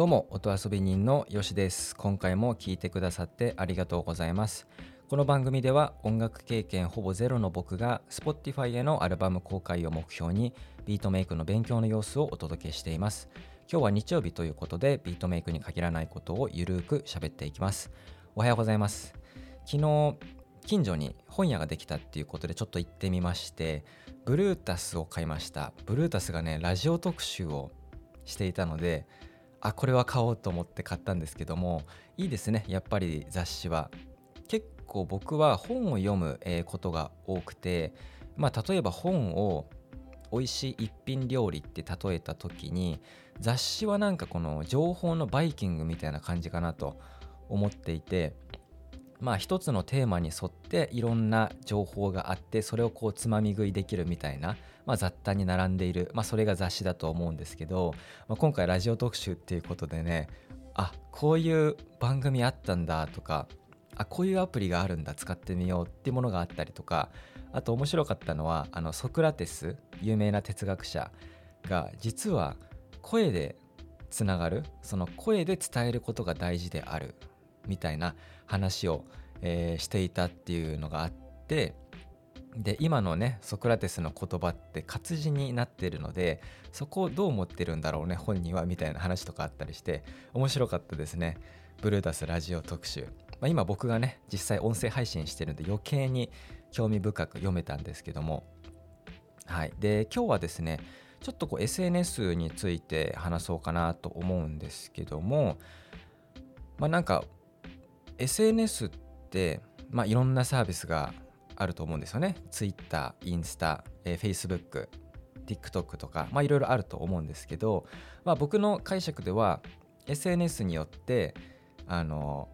どうも音遊び人のよしです。今回も聞いてくださってありがとうございます。この番組では音楽経験ほぼゼロの僕が Spotify へのアルバム公開を目標にビートメイクの勉強の様子をお届けしています。今日は日曜日ということでビートメイクに限らないことをゆるく喋っていきます。おはようございます。昨日近所に本屋ができたっていうことでちょっと行ってみましてブルータスを買いました。ブルータスがねラジオ特集をしていたのであこれは買おうと思って買ったんですけどもいいですねやっぱり雑誌は。結構僕は本を読むことが多くてまあ例えば本を美味しい一品料理って例えた時に雑誌はなんかこの情報のバイキングみたいな感じかなと思っていてまあ一つのテーマに沿っていろんな情報があってそれをこうつまみ食いできるみたいな、まあ、雑多に並んでいる、まあ、それが雑誌だと思うんですけど、まあ、今回ラジオ特集っていうことでねあこういう番組あったんだとかあこういうアプリがあるんだ使ってみようっていうものがあったりとかあと面白かったのはあのソクラテス有名な哲学者が実は声でつながるその声で伝えることが大事である。みたいな話を、えー、していたっていうのがあってで今のねソクラテスの言葉って活字になってるのでそこをどう思ってるんだろうね本人はみたいな話とかあったりして面白かったですね。ブルータスラジオ特集、まあ、今僕がね実際音声配信してるんで余計に興味深く読めたんですけども。はい。で今日はですねちょっとこう SNS について話そうかなと思うんですけどもまあなんか SNS って、まあ、いろんなサービスがあると思うんですよね。Twitter、インスタ、えー、Facebook、TikTok とか、まあ、いろいろあると思うんですけど、まあ、僕の解釈では SNS によってあの、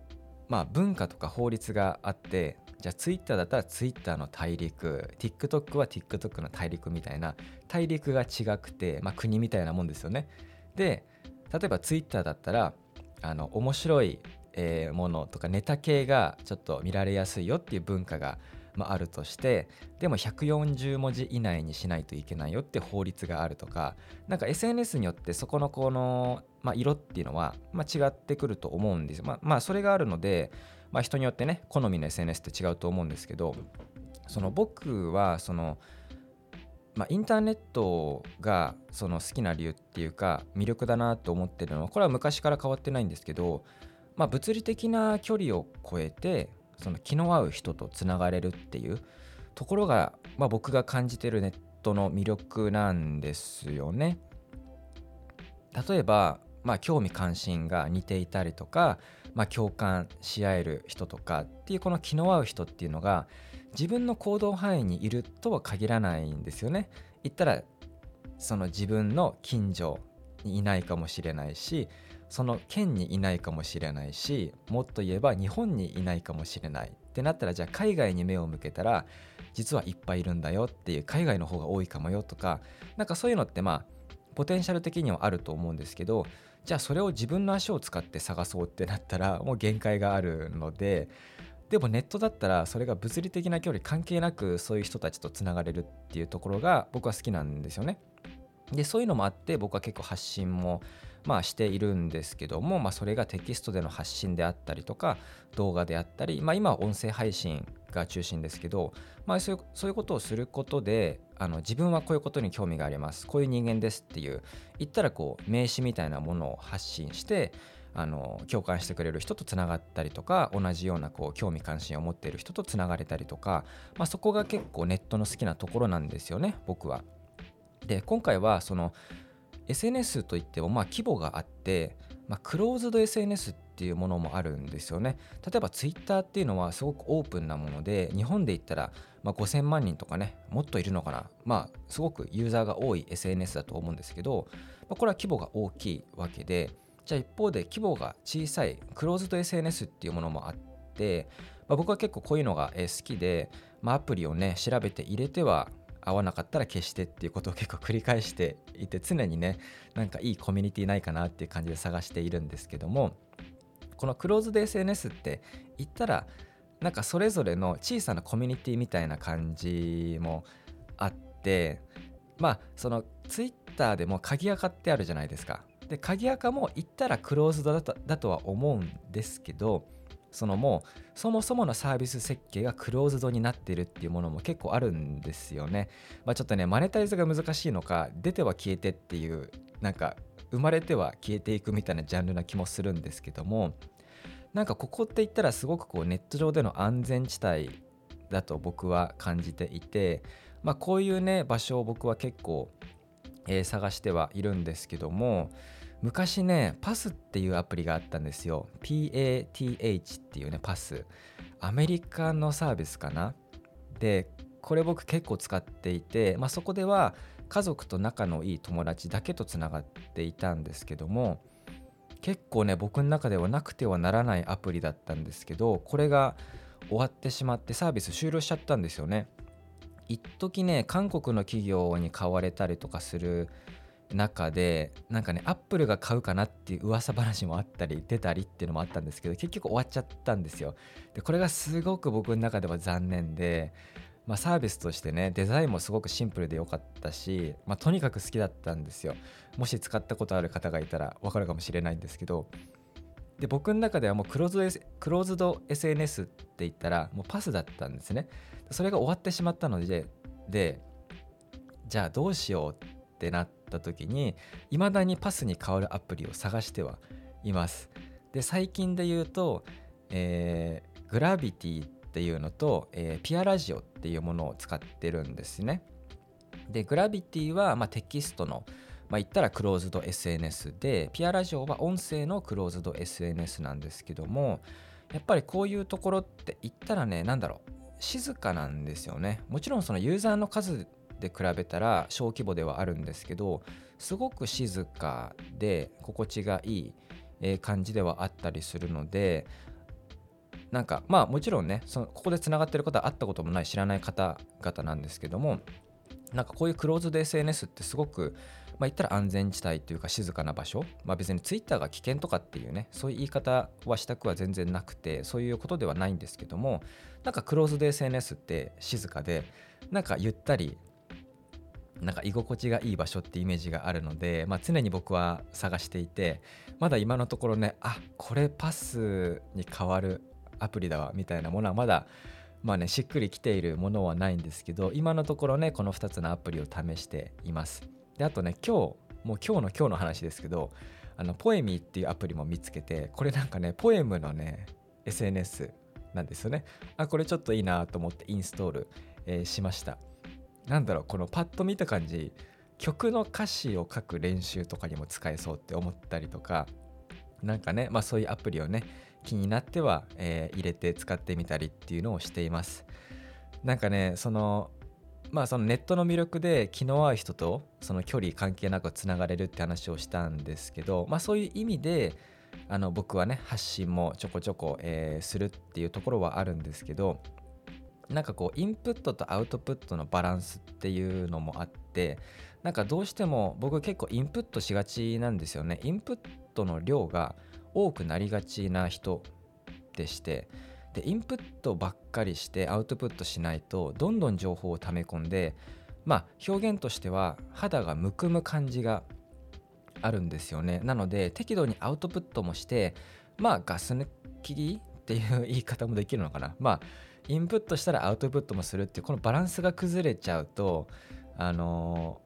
まあ、文化とか法律があってじゃあ Twitter だったら Twitter の大陸 TikTok は TikTok の大陸みたいな大陸が違くて、まあ、国みたいなもんですよね。で例えば Twitter だったらあの面白いえー、ものとかネタ系がちょっと見られやすいよっていう文化が、まあ、あるとしてでも140文字以内にしないといけないよって法律があるとかなんか SNS によってそこのこの、まあ、色っていうのは、まあ、違ってくると思うんですよ。まあ、まあ、それがあるので、まあ、人によってね好みの SNS って違うと思うんですけどその僕はそのまあ、インターネットがその好きな理由っていうか魅力だなと思ってるのはこれは昔から変わってないんですけどまあ、物理的な距離を超えてその気の合う人とつながれるっていうところが、まあ、僕が感じてるネットの魅力なんですよね。例えば、まあ、興味関心が似ていたりとか、まあ、共感し合える人とかっていうこの気の合う人っていうのが自分の行動範囲にいるとは限らないんですよね。言ったらその自分の近所にいないかもしれないしその県にいないかもしれないしもっと言えば日本にいないかもしれないってなったらじゃあ海外に目を向けたら実はいっぱいいるんだよっていう海外の方が多いかもよとかなんかそういうのってまあポテンシャル的にはあると思うんですけどじゃあそれを自分の足を使って探そうってなったらもう限界があるのででもネットだったらそれが物理的な距離関係なくそういう人たちとつながれるっていうところが僕は好きなんですよね。でそういうのもあって僕は結構発信もまあしているんですけども、まあ、それがテキストでの発信であったりとか動画であったり、まあ、今は音声配信が中心ですけど、まあ、そういうそういうことをすることであの自分はこういうことに興味がありますこういう人間ですっていう言ったらこう名刺みたいなものを発信してあの共感してくれる人とつながったりとか同じようなこう興味関心を持っている人とつながれたりとか、まあ、そこが結構ネットの好きなところなんですよね僕は。で今回はその SNS といってもまあ規模があって、まあ、クローズド SNS っていうものもあるんですよね。例えば Twitter っていうのはすごくオープンなもので日本で言ったらま5000万人とかねもっといるのかな。まあすごくユーザーが多い SNS だと思うんですけど、まあ、これは規模が大きいわけでじゃあ一方で規模が小さいクローズド SNS っていうものもあって、まあ、僕は結構こういうのが好きで、まあ、アプリをね調べて入れては合わなかったら消してっていうことを結構繰り返していて常にねなんかいいコミュニティないかなっていう感じで探しているんですけどもこのクローズド SNS って言ったらなんかそれぞれの小さなコミュニティみたいな感じもあってまあそのツイッターでも鍵垢ってあるじゃないですか。で鍵垢も言ったらクローズドだとだとは思うんですけどそのもうそもそものサービス設計がクローズドになってるっていうものも結構あるんですよね。まあ、ちょっとねマネタイズが難しいのか出ては消えてっていうなんか生まれては消えていくみたいなジャンルな気もするんですけどもなんかここって言ったらすごくこうネット上での安全地帯だと僕は感じていて、まあ、こういうね場所を僕は結構、えー、探してはいるんですけども昔ねパスっていうアプリがあったんですよ。PATH っていうねパス。アメリカのサービスかな？でこれ僕結構使っていて、まあ、そこでは家族と仲のいい友達だけとつながっていたんですけども結構ね僕の中ではなくてはならないアプリだったんですけどこれが終わってしまってサービス終了しちゃったんですよね。一時ね韓国の企業に買われたりとかする中でなんかねアップルが買うかなっていう噂話もあったり出たりっていうのもあったんですけど結局終わっちゃったんですよ。でこれがすごく僕の中では残念でまあ、サービスとしてねデザインもすごくシンプルで良かったし、まあ、とにかく好きだったんですよ。もし使ったことある方がいたら分かるかもしれないんですけど。で僕の中ではもうクローズド、S、クローズド SNS って言ったらもうパスだったんですね。それが終わってしまったのででじゃあどうしようってなってた時に未だにパスに変わるアプリを探してはいますで最近で言うと、えー、グラビティっていうのと、えー、ピアラジオっていうものを使ってるんですね。で、グラビティは、まあ、テキストの、まあ、言ったらクローズド SNS で、ピアラジオは音声のクローズド SNS なんですけども、やっぱりこういうところって言ったらね、何だろう、静かなんですよね。もちろんそのユーザーの数で比べたら小規模ではあるんですけど、すごく静かで心地がいい感じではあったりするので、なんかまあもちろんねそのここでつながってる方は会ったこともない知らない方々なんですけどもなんかこういうクローズド SNS ってすごくまあ言ったら安全地帯というか静かな場所まあ別に Twitter が危険とかっていうねそういう言い方はしたくは全然なくてそういうことではないんですけどもなんかクローズド SNS って静かでなんかゆったりなんか居心地がいい場所ってイメージがあるので、まあ、常に僕は探していてまだ今のところねあこれパスに変わるアプリだわみたいなものはまだまあねしっくりきているものはないんですけど今のところねこの2つのアプリを試しています。であとね今日もう今日の今日の話ですけどあのポエミーっていうアプリも見つけてこれなんかねポエムのね SNS なんですよね。あこれちょっといいなと思ってインストール、えー、しました。なんだろうこのパッと見た感じ曲の歌詞を書く練習とかにも使えそうって思ったりとかなんかねまあそういうアプリをね気になっては、えー、入れて使ってみたりっていうのをしています。なんかねそのまあそのネットの魅力で気の合う人とその距離関係なくつながれるって話をしたんですけどまあそういう意味であの僕はね発信もちょこちょこ、えー、するっていうところはあるんですけどなんかこうインプットとアウトプットのバランスっていうのもあってなんかどうしても僕結構インプットしがちなんですよね。インプットの量が多くなりがちな人でしてでインプットばっかりしてアウトプットしないとどんどん情報を溜め込んでまあ表現としては肌がむくむ感じがあるんですよね。なので適度にアウトプットもしてまあガス抜きっていう言い方もできるのかな。まあインプットしたらアウトプットもするっていうこのバランスが崩れちゃうとあの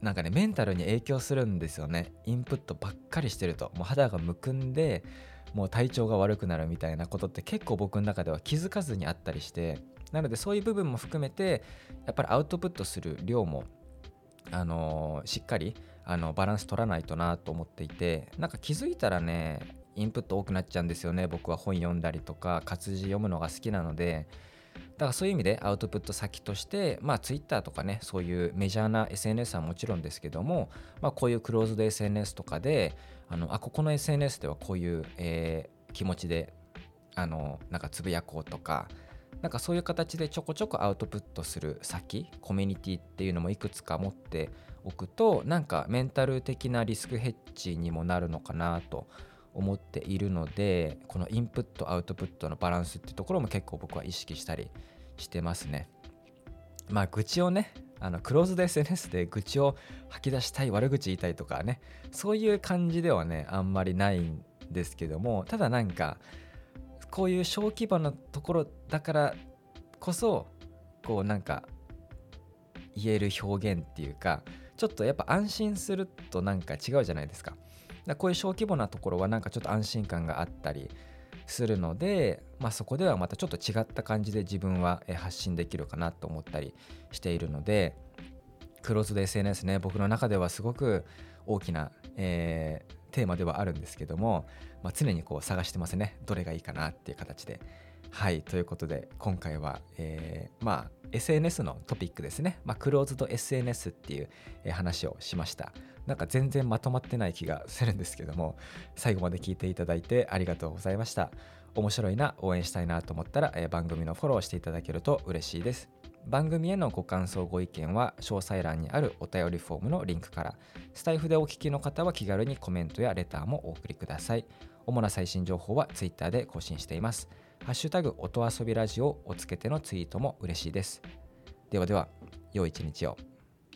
なんかねメンタルに影響するんですよね。インプットばっかりしてると。もう肌がむくんでもう体調が悪くなるみたいなことって結構僕の中では気づかずにあったりしてなのでそういう部分も含めてやっぱりアウトプットする量もあのー、しっかりあのバランス取らないとなと思っていてなんか気づいたらねインプット多くなっちゃうんですよね。僕は本読んだりとか活字読むのが好きなので。だからそういう意味でアウトプット先として、まあ、Twitter とかねそういうメジャーな SNS はもちろんですけども、まあ、こういうクローズド SNS とかであのあここの SNS ではこういう、えー、気持ちであのなんかつぶやこうとかなんかそういう形でちょこちょこアウトプットする先コミュニティっていうのもいくつか持っておくとなんかメンタル的なリスクヘッジにもなるのかなと思っているのでこのインプットアウトプットのバランスってところも結構僕は意識したりしてますねまあ愚痴をねあのクローズド SNS で愚痴を吐き出したい悪口言いたいとかねそういう感じではねあんまりないんですけどもただなんかこういう小規模なところだからこそこうなんか言える表現っていうかちょっとやっぱ安心するとなんか違うじゃないですか。だこういう小規模なところはなんかちょっと安心感があったりするので、まあ、そこではまたちょっと違った感じで自分は発信できるかなと思ったりしているのでクローズド SNS ね僕の中ではすごく大きな、えー、テーマではあるんですけども、まあ、常にこう探してますねどれがいいかなっていう形で。はいということで今回は、えー、まあ SNS のトピックですね、まあ、クローズド SNS っていう、話をしました。なんか全然まとまってない気がするんですけども最後まで聞いていただいてありがとうございました。面白いな応援したいなと思ったら、え番組のフォローしていただけると嬉しいです。番組へのご感想ご意見は詳細欄にあるお便りフォームのリンクからスタイフでお聞きの方は気軽にコメントやレターもお送りください。主な最新情報は Twitter で更新しています。ハッシュタグ音遊びラジオをつけてのツイートも嬉しいです。ではでは良い一日を。